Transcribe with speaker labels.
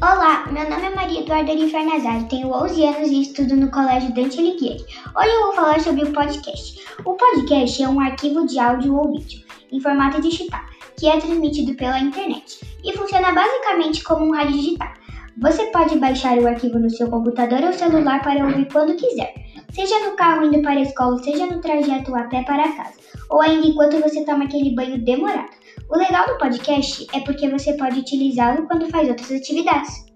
Speaker 1: Olá, meu nome é Maria Eduarda Ari Nazari, tenho 11 anos e estudo no Colégio Dante Alighieri. Hoje eu vou falar sobre o podcast. O podcast é um arquivo de áudio ou vídeo, em formato digital, que é transmitido pela internet e funciona basicamente como um rádio digital. Você pode baixar o arquivo no seu computador ou celular para ouvir quando quiser, seja no carro indo para a escola, seja no trajeto a pé para casa, ou ainda enquanto você toma aquele banho demorado. O legal do podcast é porque você pode utilizá-lo quando faz outras atividades.